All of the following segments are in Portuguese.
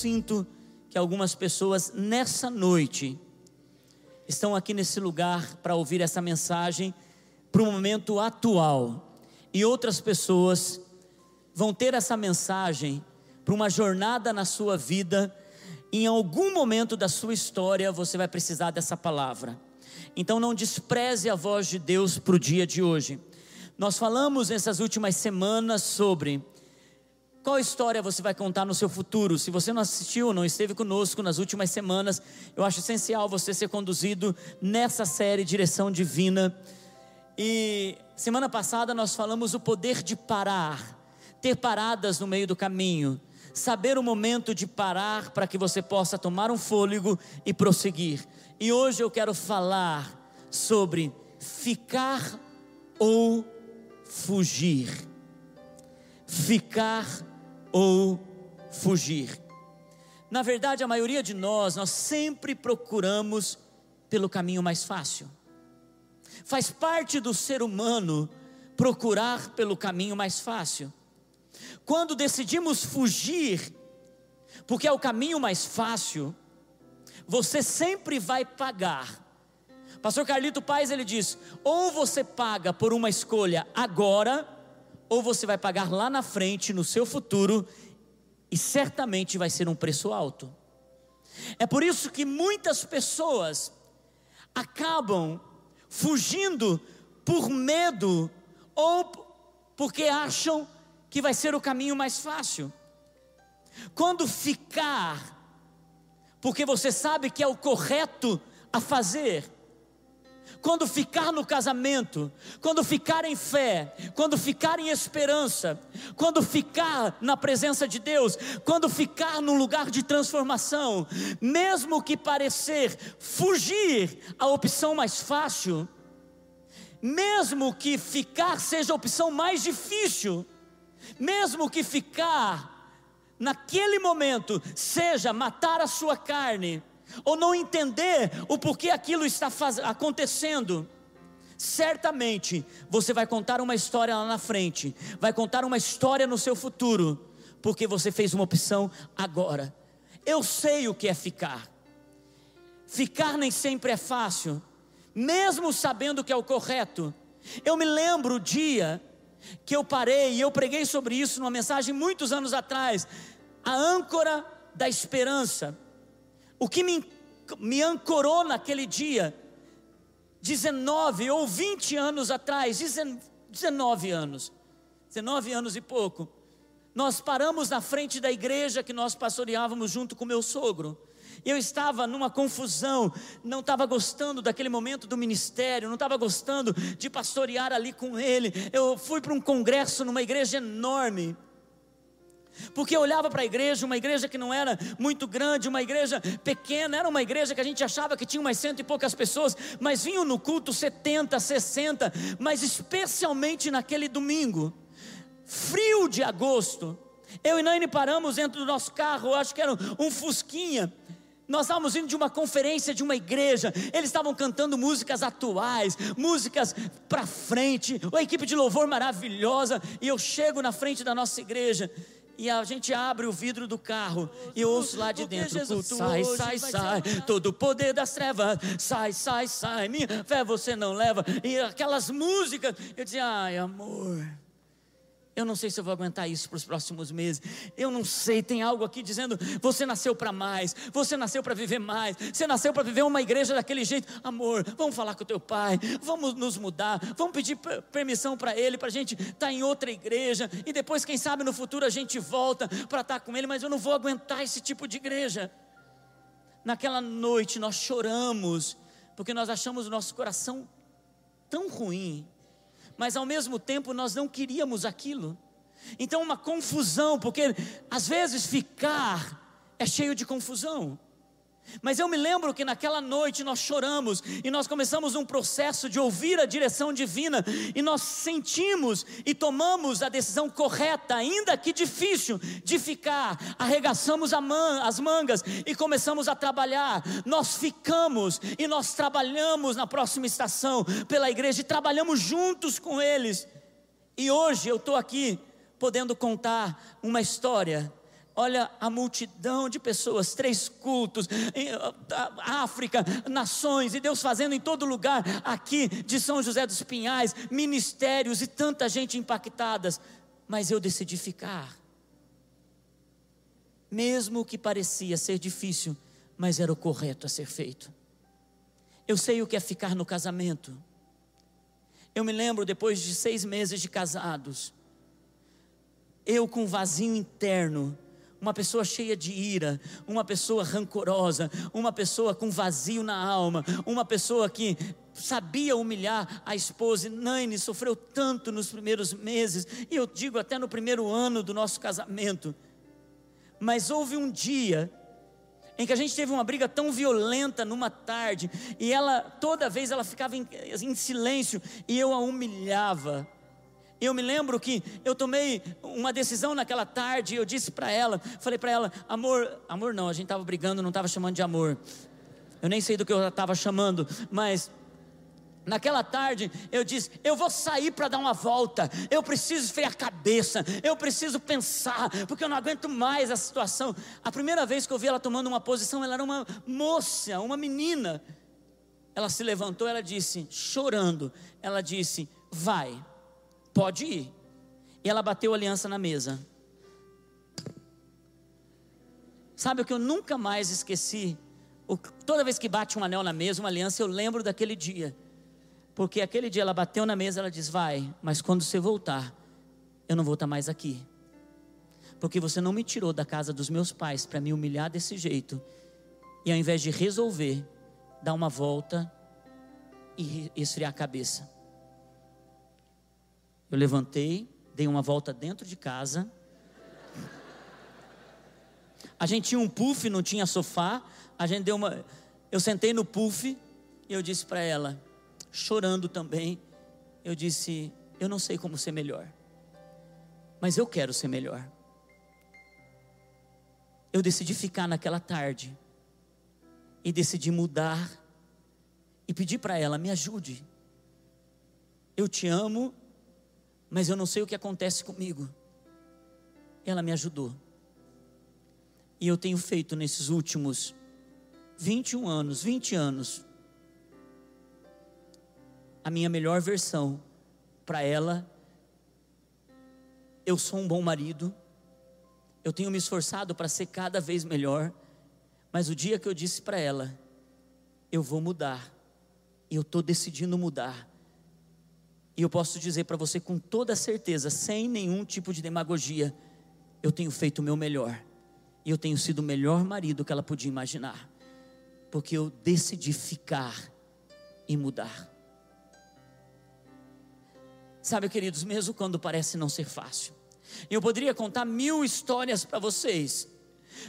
sinto que algumas pessoas nessa noite estão aqui nesse lugar para ouvir essa mensagem para o momento atual, e outras pessoas vão ter essa mensagem para uma jornada na sua vida. Em algum momento da sua história você vai precisar dessa palavra. Então não despreze a voz de Deus para o dia de hoje. Nós falamos nessas últimas semanas sobre qual história você vai contar no seu futuro? Se você não assistiu, não esteve conosco nas últimas semanas, eu acho essencial você ser conduzido nessa série Direção Divina. E semana passada nós falamos o poder de parar, ter paradas no meio do caminho, saber o momento de parar para que você possa tomar um fôlego e prosseguir. E hoje eu quero falar sobre ficar ou fugir. Ficar ou fugir. Na verdade, a maioria de nós, nós sempre procuramos pelo caminho mais fácil. Faz parte do ser humano procurar pelo caminho mais fácil. Quando decidimos fugir, porque é o caminho mais fácil, você sempre vai pagar. Pastor Carlito Paz ele diz: ou você paga por uma escolha agora, ou você vai pagar lá na frente, no seu futuro, e certamente vai ser um preço alto. É por isso que muitas pessoas acabam fugindo por medo ou porque acham que vai ser o caminho mais fácil. Quando ficar, porque você sabe que é o correto a fazer, quando ficar no casamento, quando ficar em fé, quando ficar em esperança, quando ficar na presença de Deus, quando ficar num lugar de transformação, mesmo que parecer fugir a opção mais fácil, mesmo que ficar seja a opção mais difícil, mesmo que ficar naquele momento seja matar a sua carne, ou não entender o porquê aquilo está acontecendo, certamente você vai contar uma história lá na frente, vai contar uma história no seu futuro, porque você fez uma opção agora. Eu sei o que é ficar. Ficar nem sempre é fácil, mesmo sabendo que é o correto. Eu me lembro o dia que eu parei e eu preguei sobre isso numa mensagem muitos anos atrás, a âncora da esperança. O que me, me ancorou naquele dia, 19 ou 20 anos atrás, 19 anos, 19 anos e pouco, nós paramos na frente da igreja que nós pastoreávamos junto com meu sogro. Eu estava numa confusão, não estava gostando daquele momento do ministério, não estava gostando de pastorear ali com ele. Eu fui para um congresso numa igreja enorme. Porque eu olhava para a igreja, uma igreja que não era muito grande, uma igreja pequena, era uma igreja que a gente achava que tinha umas cento e poucas pessoas, mas vinham no culto 70, 60, mas especialmente naquele domingo, frio de agosto. Eu e Naine paramos dentro do nosso carro, acho que era um Fusquinha. Nós estávamos indo de uma conferência de uma igreja, eles estavam cantando músicas atuais, músicas para frente, uma equipe de louvor maravilhosa, e eu chego na frente da nossa igreja e a gente abre o vidro do carro e ouço lá de dentro: sai, sai, sai, todo o poder das trevas, sai, sai, sai, minha fé você não leva. E aquelas músicas, eu dizia: ai, amor. Eu não sei se eu vou aguentar isso para os próximos meses. Eu não sei, tem algo aqui dizendo: você nasceu para mais, você nasceu para viver mais, você nasceu para viver uma igreja daquele jeito. Amor, vamos falar com o teu pai, vamos nos mudar, vamos pedir permissão para ele, para a gente estar tá em outra igreja, e depois, quem sabe, no futuro a gente volta para estar tá com ele, mas eu não vou aguentar esse tipo de igreja. Naquela noite nós choramos, porque nós achamos o nosso coração tão ruim mas ao mesmo tempo nós não queríamos aquilo. Então, uma confusão, porque às vezes ficar é cheio de confusão. Mas eu me lembro que naquela noite nós choramos e nós começamos um processo de ouvir a direção divina e nós sentimos e tomamos a decisão correta, ainda que difícil, de ficar. Arregaçamos man as mangas e começamos a trabalhar. Nós ficamos e nós trabalhamos na próxima estação pela igreja e trabalhamos juntos com eles. E hoje eu estou aqui podendo contar uma história Olha a multidão de pessoas, três cultos, África, nações, e Deus fazendo em todo lugar, aqui de São José dos Pinhais, ministérios e tanta gente impactadas. Mas eu decidi ficar. Mesmo que parecia ser difícil, mas era o correto a ser feito. Eu sei o que é ficar no casamento. Eu me lembro, depois de seis meses de casados, eu com um vazio interno, uma pessoa cheia de ira, uma pessoa rancorosa, uma pessoa com vazio na alma, uma pessoa que sabia humilhar a esposa. E Naine sofreu tanto nos primeiros meses, e eu digo até no primeiro ano do nosso casamento. Mas houve um dia em que a gente teve uma briga tão violenta numa tarde, e ela, toda vez, ela ficava em, em silêncio, e eu a humilhava. Eu me lembro que eu tomei uma decisão naquela tarde, eu disse para ela, falei para ela, amor, amor não, a gente estava brigando, não estava chamando de amor. Eu nem sei do que eu estava chamando, mas Naquela tarde eu disse: Eu vou sair para dar uma volta. Eu preciso esfriar a cabeça. Eu preciso pensar, porque eu não aguento mais a situação. A primeira vez que eu vi ela tomando uma posição, ela era uma moça, uma menina. Ela se levantou, ela disse, chorando: Ela disse: Vai, pode ir. E ela bateu a aliança na mesa. Sabe o que eu nunca mais esqueci? Toda vez que bate um anel na mesa, uma aliança, eu lembro daquele dia. Porque aquele dia ela bateu na mesa, ela diz: Vai, mas quando você voltar, eu não vou estar mais aqui. Porque você não me tirou da casa dos meus pais para me humilhar desse jeito. E ao invés de resolver, dar uma volta e esfriar a cabeça. Eu levantei, dei uma volta dentro de casa. A gente tinha um puff, não tinha sofá. A gente deu uma. Eu sentei no puff e eu disse para ela: chorando também, eu disse: Eu não sei como ser melhor, mas eu quero ser melhor. Eu decidi ficar naquela tarde e decidi mudar e pedir para ela: me ajude. Eu te amo, mas eu não sei o que acontece comigo. Ela me ajudou. E eu tenho feito nesses últimos 21 anos, 20 anos, a minha melhor versão para ela. Eu sou um bom marido, eu tenho me esforçado para ser cada vez melhor, mas o dia que eu disse para ela, eu vou mudar, eu estou decidindo mudar, e eu posso dizer para você com toda certeza, sem nenhum tipo de demagogia, eu tenho feito o meu melhor, e eu tenho sido o melhor marido que ela podia imaginar, porque eu decidi ficar e mudar. Sabe, queridos, mesmo quando parece não ser fácil, eu poderia contar mil histórias para vocês.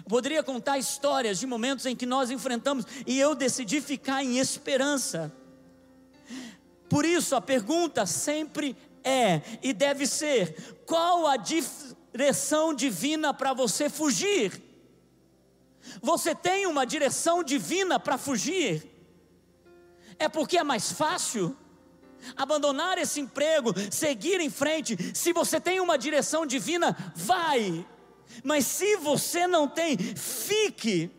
Poderia contar histórias de momentos em que nós enfrentamos e eu decidi ficar em esperança. Por isso a pergunta sempre é e deve ser: qual a direção divina para você fugir? Você tem uma direção divina para fugir? É porque é mais fácil? abandonar esse emprego, seguir em frente. Se você tem uma direção divina, vai. Mas se você não tem, fique.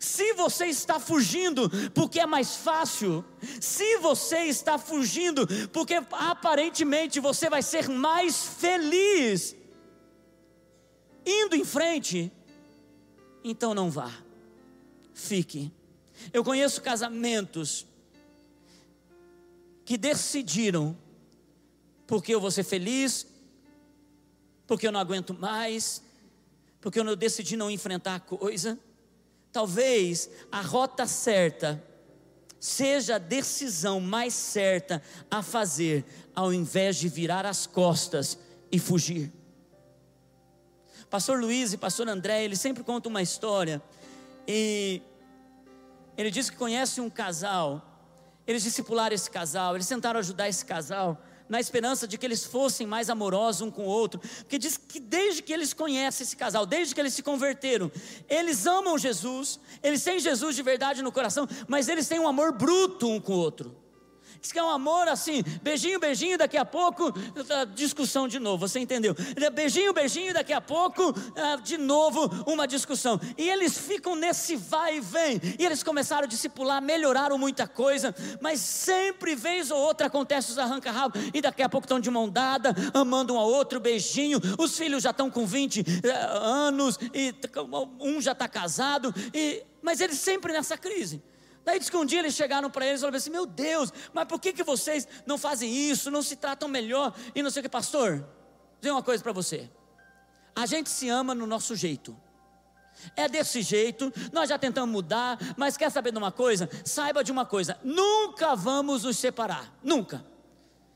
Se você está fugindo porque é mais fácil, se você está fugindo porque aparentemente você vai ser mais feliz indo em frente, então não vá, fique. Eu conheço casamentos que decidiram, porque eu vou ser feliz, porque eu não aguento mais, porque eu decidi não enfrentar a coisa. Talvez a rota certa seja a decisão mais certa a fazer, ao invés de virar as costas e fugir. Pastor Luiz e Pastor André, eles sempre contam uma história, e ele diz que conhece um casal. Eles discipularam esse casal, eles tentaram ajudar esse casal, na esperança de que eles fossem mais amorosos um com o outro, porque diz que desde que eles conhecem esse casal, desde que eles se converteram, eles amam Jesus, eles têm Jesus de verdade no coração, mas eles têm um amor bruto um com o outro. Diz que é um amor assim, beijinho, beijinho, daqui a pouco, discussão de novo, você entendeu? Beijinho, beijinho, daqui a pouco, ah, de novo, uma discussão. E eles ficam nesse vai e vem. E eles começaram a discipular, melhoraram muita coisa, mas sempre, vez ou outra, acontece os arranca-rabo. E daqui a pouco estão de mão dada, amando um ao outro, beijinho. Os filhos já estão com 20 eh, anos, e um já está casado, e, mas eles sempre nessa crise. Daí diz que um dia eles chegaram para eles e falaram assim: Meu Deus, mas por que, que vocês não fazem isso, não se tratam melhor e não sei o que, pastor? Vou dizer uma coisa para você: a gente se ama no nosso jeito. É desse jeito, nós já tentamos mudar, mas quer saber de uma coisa? Saiba de uma coisa: nunca vamos nos separar, nunca.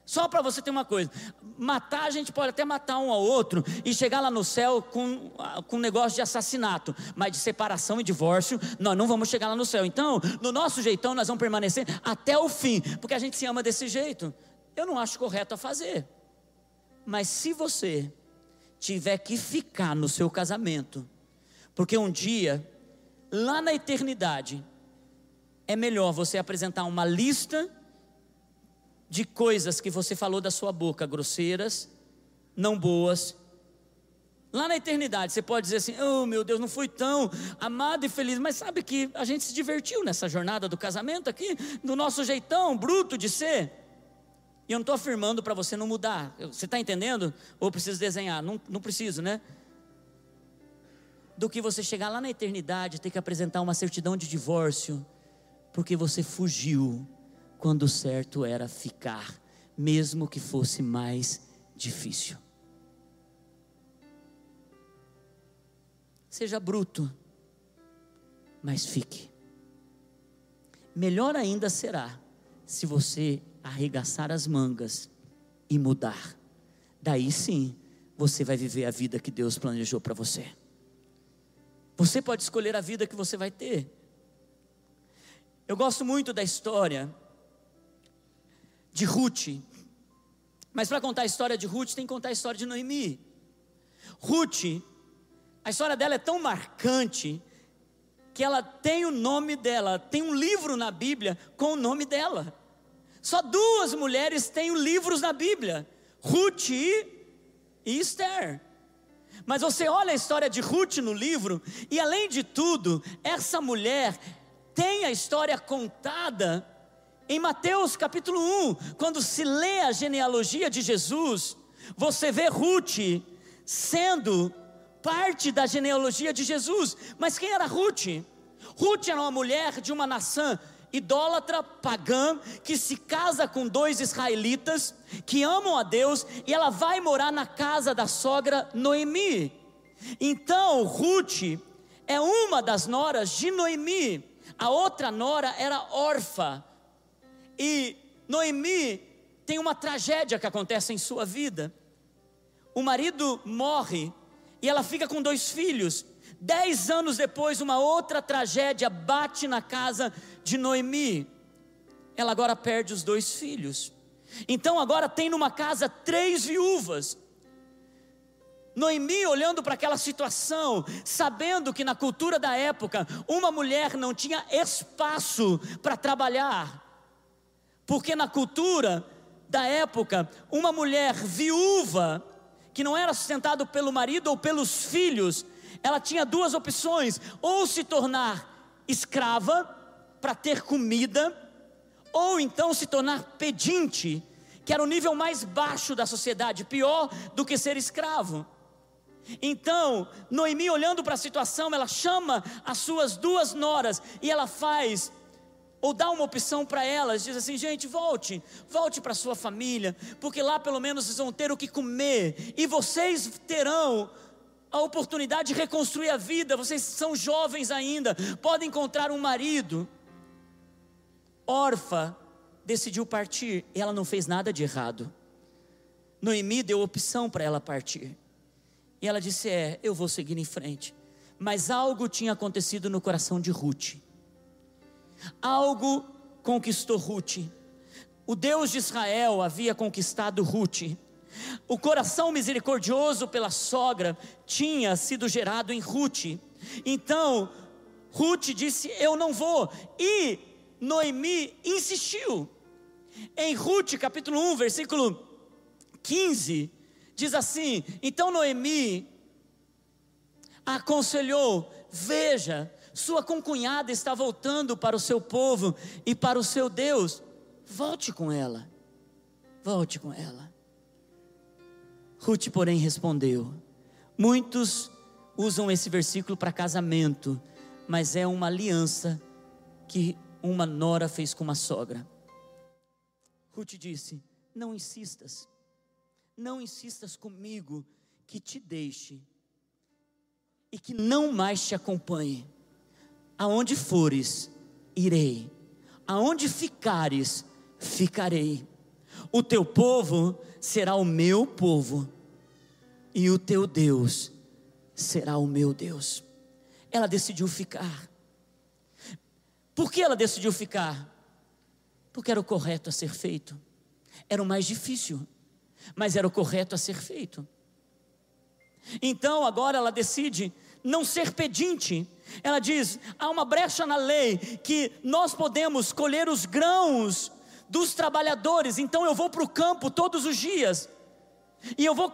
Só para você ter uma coisa: matar, a gente pode até matar um ao outro e chegar lá no céu com, com um negócio de assassinato, mas de separação e divórcio, nós não vamos chegar lá no céu. Então, no nosso jeitão, nós vamos permanecer até o fim, porque a gente se ama desse jeito. Eu não acho correto a fazer, mas se você tiver que ficar no seu casamento, porque um dia, lá na eternidade, é melhor você apresentar uma lista de coisas que você falou da sua boca, grosseiras, não boas. Lá na eternidade, você pode dizer assim: Oh meu Deus, não fui tão amado e feliz, mas sabe que a gente se divertiu nessa jornada do casamento aqui, do nosso jeitão bruto de ser. E eu não estou afirmando para você não mudar, você está entendendo? Ou preciso desenhar? Não, não preciso, né? Do que você chegar lá na eternidade, ter que apresentar uma certidão de divórcio, porque você fugiu quando o certo era ficar, mesmo que fosse mais difícil. Seja bruto, mas fique. Melhor ainda será se você arregaçar as mangas e mudar. Daí sim, você vai viver a vida que Deus planejou para você. Você pode escolher a vida que você vai ter. Eu gosto muito da história de Ruth. Mas para contar a história de Ruth, tem que contar a história de Noemi. Ruth, a história dela é tão marcante que ela tem o nome dela, tem um livro na Bíblia com o nome dela. Só duas mulheres têm livros na Bíblia: Ruth e Esther. Mas você olha a história de Ruth no livro, e além de tudo, essa mulher tem a história contada em Mateus capítulo 1, quando se lê a genealogia de Jesus, você vê Ruth sendo parte da genealogia de Jesus. Mas quem era Ruth? Ruth era uma mulher de uma nação idólatra pagã que se casa com dois israelitas que amam a Deus e ela vai morar na casa da sogra Noemi. Então, Ruth é uma das noras de Noemi. A outra nora era órfã e Noemi tem uma tragédia que acontece em sua vida. O marido morre e ela fica com dois filhos. Dez anos depois, uma outra tragédia bate na casa de Noemi. Ela agora perde os dois filhos. Então agora tem numa casa três viúvas. Noemi olhando para aquela situação, sabendo que na cultura da época, uma mulher não tinha espaço para trabalhar, porque na cultura da época, uma mulher viúva, que não era sustentada pelo marido ou pelos filhos, ela tinha duas opções: ou se tornar escrava para ter comida, ou então se tornar pedinte, que era o nível mais baixo da sociedade, pior do que ser escravo. Então, Noemi, olhando para a situação, ela chama as suas duas noras e ela faz ou dá uma opção para elas, diz assim: gente, volte, volte para sua família, porque lá pelo menos vocês vão ter o que comer, e vocês terão a oportunidade de reconstruir a vida. Vocês são jovens ainda, podem encontrar um marido. Orfa decidiu partir, e ela não fez nada de errado. Noemi deu opção para ela partir, e ela disse: É, eu vou seguir em frente. Mas algo tinha acontecido no coração de Ruth Algo conquistou Ruth. O Deus de Israel havia conquistado Ruth. O coração misericordioso pela sogra tinha sido gerado em Ruth. Então, Ruth disse: Eu não vou. E Noemi insistiu. Em Ruth, capítulo 1, versículo 15, diz assim: Então Noemi aconselhou: Veja, sua concunhada está voltando para o seu povo e para o seu Deus, volte com ela, volte com ela. Ruth, porém, respondeu: Muitos usam esse versículo para casamento, mas é uma aliança que uma nora fez com uma sogra. Ruth disse: Não insistas, não insistas comigo que te deixe e que não mais te acompanhe. Aonde fores, irei, aonde ficares, ficarei. O teu povo será o meu povo, e o teu Deus será o meu Deus. Ela decidiu ficar. Por que ela decidiu ficar? Porque era o correto a ser feito. Era o mais difícil, mas era o correto a ser feito. Então agora ela decide não ser pedinte. Ela diz: há uma brecha na lei que nós podemos colher os grãos dos trabalhadores, então eu vou para o campo todos os dias. E eu vou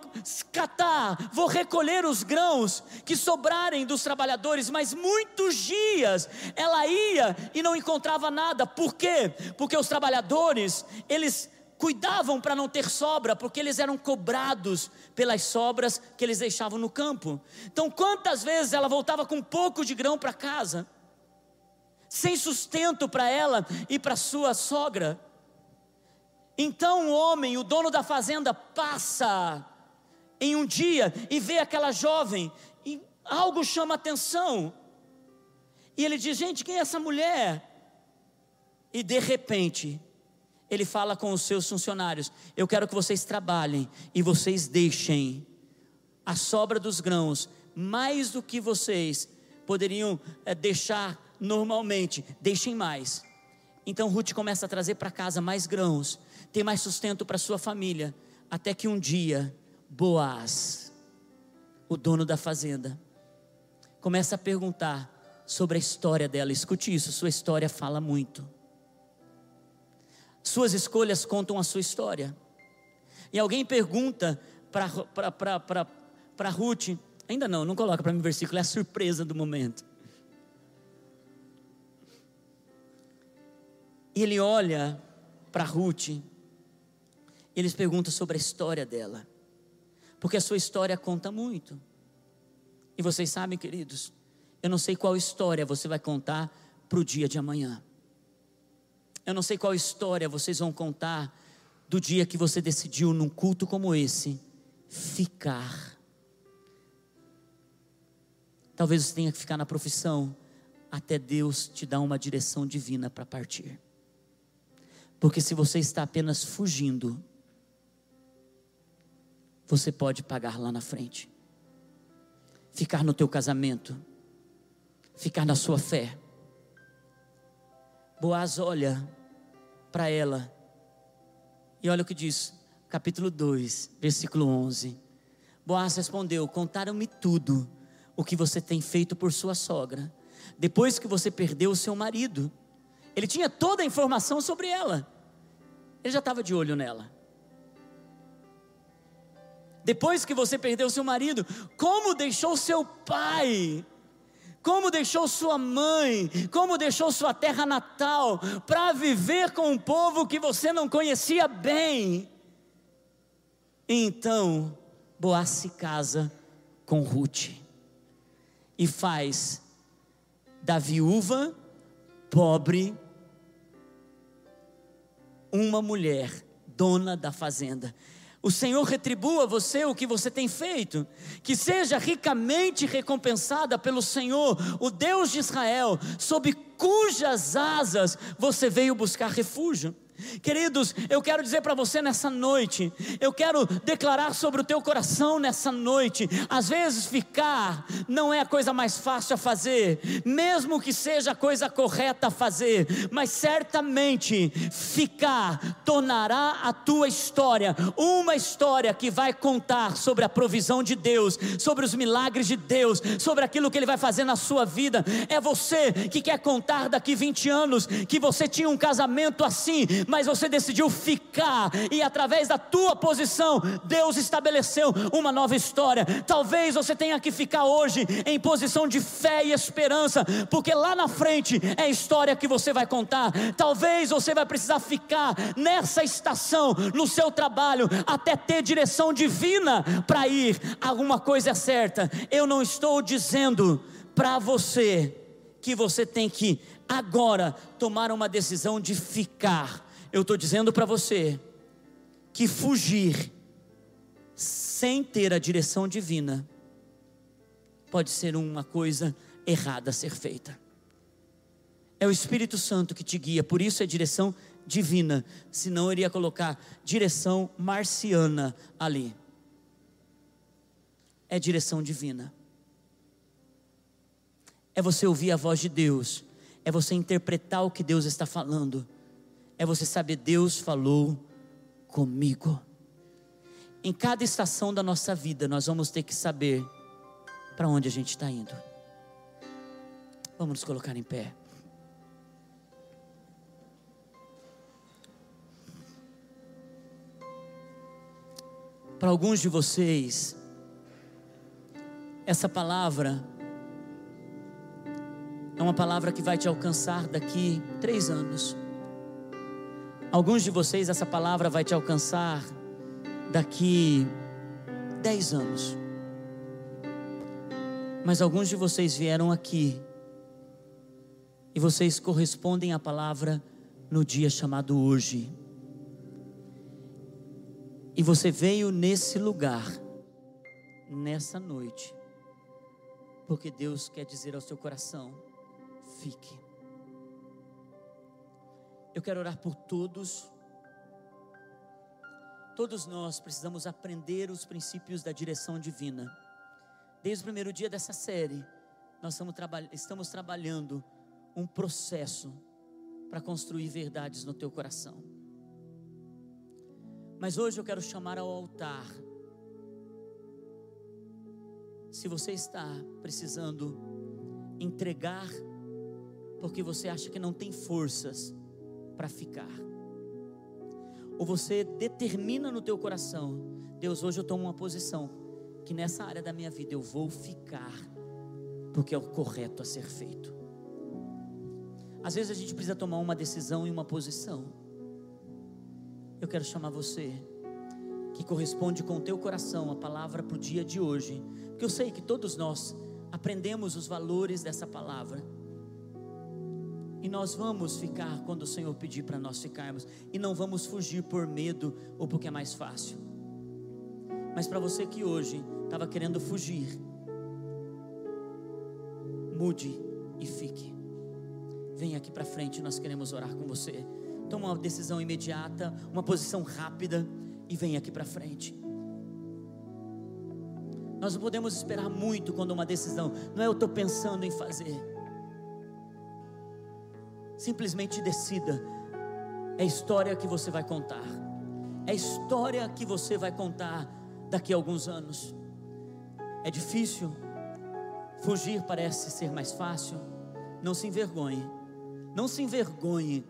catar, vou recolher os grãos que sobrarem dos trabalhadores, mas muitos dias ela ia e não encontrava nada. Por quê? Porque os trabalhadores, eles cuidavam para não ter sobra, porque eles eram cobrados pelas sobras que eles deixavam no campo. Então, quantas vezes ela voltava com um pouco de grão para casa, sem sustento para ela e para sua sogra? Então o homem, o dono da fazenda, passa em um dia e vê aquela jovem e algo chama atenção. E ele diz: Gente, quem é essa mulher? E de repente, ele fala com os seus funcionários: Eu quero que vocês trabalhem e vocês deixem a sobra dos grãos, mais do que vocês poderiam é, deixar normalmente, deixem mais. Então Ruth começa a trazer para casa mais grãos ter mais sustento para sua família, até que um dia Boaz, o dono da fazenda, começa a perguntar sobre a história dela. Escute isso, sua história fala muito. Suas escolhas contam a sua história. E alguém pergunta para Ruth, ainda não, não coloca para mim o versículo, é a surpresa do momento. E ele olha para Ruth eles perguntam sobre a história dela, porque a sua história conta muito. E vocês sabem, queridos, eu não sei qual história você vai contar para o dia de amanhã. Eu não sei qual história vocês vão contar do dia que você decidiu, num culto como esse, ficar. Talvez você tenha que ficar na profissão até Deus te dar uma direção divina para partir. Porque se você está apenas fugindo, você pode pagar lá na frente. Ficar no teu casamento, ficar na sua fé. Boaz olha para ela e olha o que diz, capítulo 2, versículo 11. Boaz respondeu: Contaram-me tudo o que você tem feito por sua sogra, depois que você perdeu o seu marido. Ele tinha toda a informação sobre ela, ele já estava de olho nela depois que você perdeu seu marido, como deixou seu pai, como deixou sua mãe, como deixou sua terra natal, para viver com um povo que você não conhecia bem. Então, Boaz se casa com Ruth e faz da viúva pobre uma mulher dona da fazenda. O Senhor retribua você o que você tem feito, que seja ricamente recompensada pelo Senhor, o Deus de Israel, sob cujas asas você veio buscar refúgio. Queridos, eu quero dizer para você nessa noite, eu quero declarar sobre o teu coração nessa noite. Às vezes ficar não é a coisa mais fácil a fazer, mesmo que seja a coisa correta a fazer, mas certamente ficar tornará a tua história uma história que vai contar sobre a provisão de Deus, sobre os milagres de Deus, sobre aquilo que Ele vai fazer na sua vida. É você que quer contar daqui 20 anos que você tinha um casamento assim, mas você decidiu ficar, e através da tua posição, Deus estabeleceu uma nova história. Talvez você tenha que ficar hoje em posição de fé e esperança, porque lá na frente é a história que você vai contar. Talvez você vai precisar ficar nessa estação, no seu trabalho, até ter direção divina para ir. Alguma coisa é certa, eu não estou dizendo para você que você tem que agora tomar uma decisão de ficar. Eu estou dizendo para você que fugir sem ter a direção divina pode ser uma coisa errada a ser feita. É o Espírito Santo que te guia, por isso é direção divina, senão eu iria colocar direção marciana ali. É direção divina. É você ouvir a voz de Deus, é você interpretar o que Deus está falando, é você saber Deus falou comigo. Em cada estação da nossa vida, nós vamos ter que saber para onde a gente está indo. Vamos nos colocar em pé. Para alguns de vocês, essa palavra é uma palavra que vai te alcançar daqui três anos. Alguns de vocês, essa palavra vai te alcançar daqui dez anos. Mas alguns de vocês vieram aqui e vocês correspondem à palavra no dia chamado hoje. E você veio nesse lugar, nessa noite, porque Deus quer dizer ao seu coração: fique. Eu quero orar por todos. Todos nós precisamos aprender os princípios da direção divina. Desde o primeiro dia dessa série, nós estamos, estamos trabalhando um processo para construir verdades no teu coração. Mas hoje eu quero chamar ao altar. Se você está precisando entregar, porque você acha que não tem forças para ficar, ou você determina no teu coração, Deus, hoje eu tomo uma posição que nessa área da minha vida eu vou ficar, porque é o correto a ser feito. Às vezes a gente precisa tomar uma decisão e uma posição eu quero chamar você que corresponde com o teu coração a palavra para o dia de hoje, porque eu sei que todos nós aprendemos os valores dessa palavra. E nós vamos ficar quando o Senhor pedir para nós ficarmos, e não vamos fugir por medo ou porque é mais fácil. Mas para você que hoje estava querendo fugir, mude e fique. Venha aqui para frente, nós queremos orar com você toma uma decisão imediata, uma posição rápida e vem aqui para frente. Nós não podemos esperar muito quando uma decisão, não é eu estou pensando em fazer. Simplesmente decida. É a história que você vai contar. É a história que você vai contar daqui a alguns anos. É difícil. Fugir parece ser mais fácil. Não se envergonhe. Não se envergonhe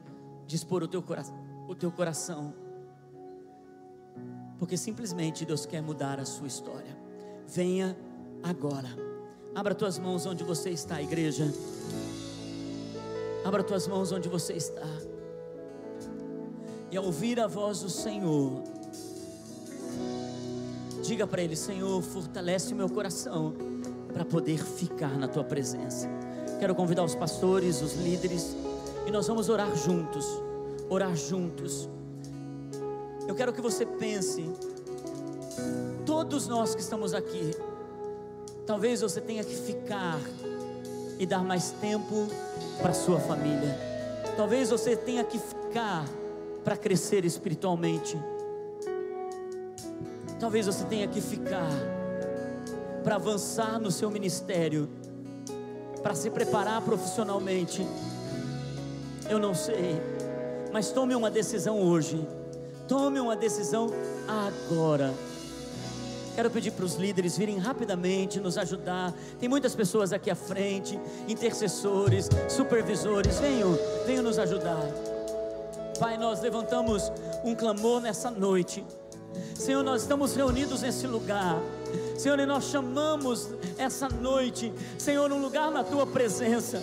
dispor o teu, o teu coração, porque simplesmente Deus quer mudar a sua história. Venha agora, abra tuas mãos onde você está, igreja. Abra tuas mãos onde você está. E ao ouvir a voz do Senhor, diga para Ele: Senhor, fortalece o meu coração para poder ficar na tua presença. Quero convidar os pastores, os líderes, e nós vamos orar juntos. Orar juntos. Eu quero que você pense, todos nós que estamos aqui, talvez você tenha que ficar e dar mais tempo para sua família. Talvez você tenha que ficar para crescer espiritualmente. Talvez você tenha que ficar para avançar no seu ministério, para se preparar profissionalmente. Eu não sei, mas tome uma decisão hoje. Tome uma decisão agora. Quero pedir para os líderes virem rapidamente nos ajudar. Tem muitas pessoas aqui à frente, intercessores, supervisores. Venham, venham nos ajudar. Pai, nós levantamos um clamor nessa noite. Senhor, nós estamos reunidos nesse lugar. Senhor, e nós chamamos essa noite, Senhor, um lugar na tua presença.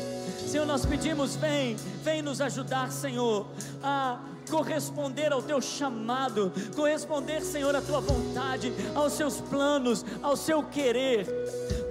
Senhor, nós pedimos, vem, vem nos ajudar, Senhor, a corresponder ao teu chamado, corresponder, Senhor, à tua vontade, aos seus planos, ao seu querer.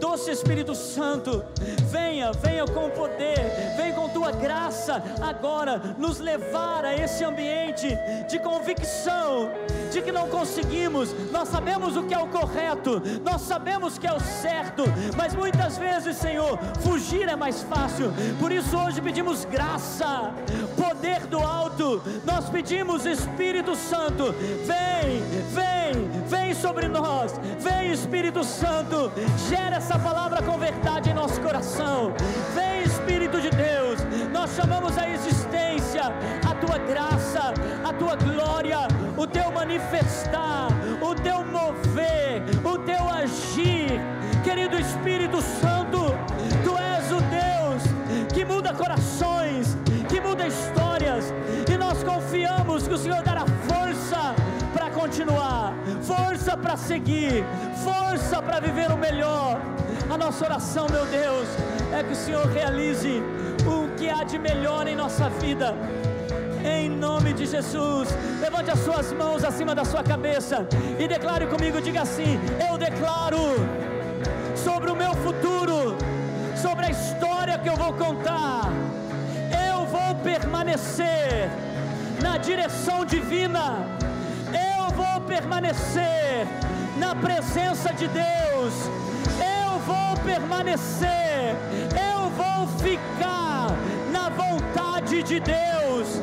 Doce Espírito Santo, venha, venha com poder, vem com tua graça agora nos levar a esse ambiente de convicção de que não conseguimos, nós sabemos o que é o correto, nós sabemos o que é o certo, mas muitas vezes, Senhor, fugir é mais fácil, por isso hoje pedimos graça, poder do alto, nós pedimos Espírito Santo, vem, vem, vem sobre nós, vem Espírito Santo, gera essa palavra com verdade em nosso coração. Vem, Espírito de Deus, nós chamamos a existência, a tua graça, a tua glória, o teu manifestar, o teu mover, o teu agir. Querido Espírito Santo, tu és o Deus que muda corações, que muda histórias, e nós confiamos que o Senhor dará força para continuar, força para seguir, força para viver o melhor. A nossa oração, meu Deus, é que o Senhor realize o que há de melhor em nossa vida. Em nome de Jesus, levante as suas mãos acima da sua cabeça e declare comigo: diga assim, eu declaro sobre o meu futuro, sobre a história que eu vou contar, eu vou permanecer na direção divina, eu vou permanecer na presença de Deus vou permanecer, eu vou ficar de Deus.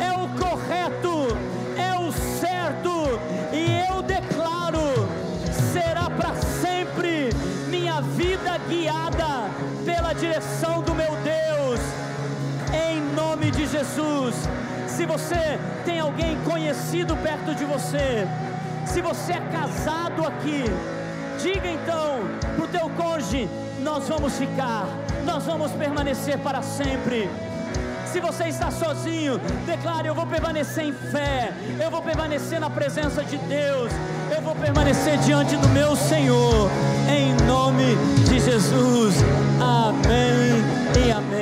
É o correto, é o certo, e eu declaro: será para sempre minha vida guiada pela direção do meu Deus, em nome de Jesus. Se você tem alguém conhecido perto de você, se você é casado aqui, Diga então para o teu cônjuge: nós vamos ficar, nós vamos permanecer para sempre. Se você está sozinho, declare: Eu vou permanecer em fé, eu vou permanecer na presença de Deus, eu vou permanecer diante do meu Senhor, em nome de Jesus. Amém e amém.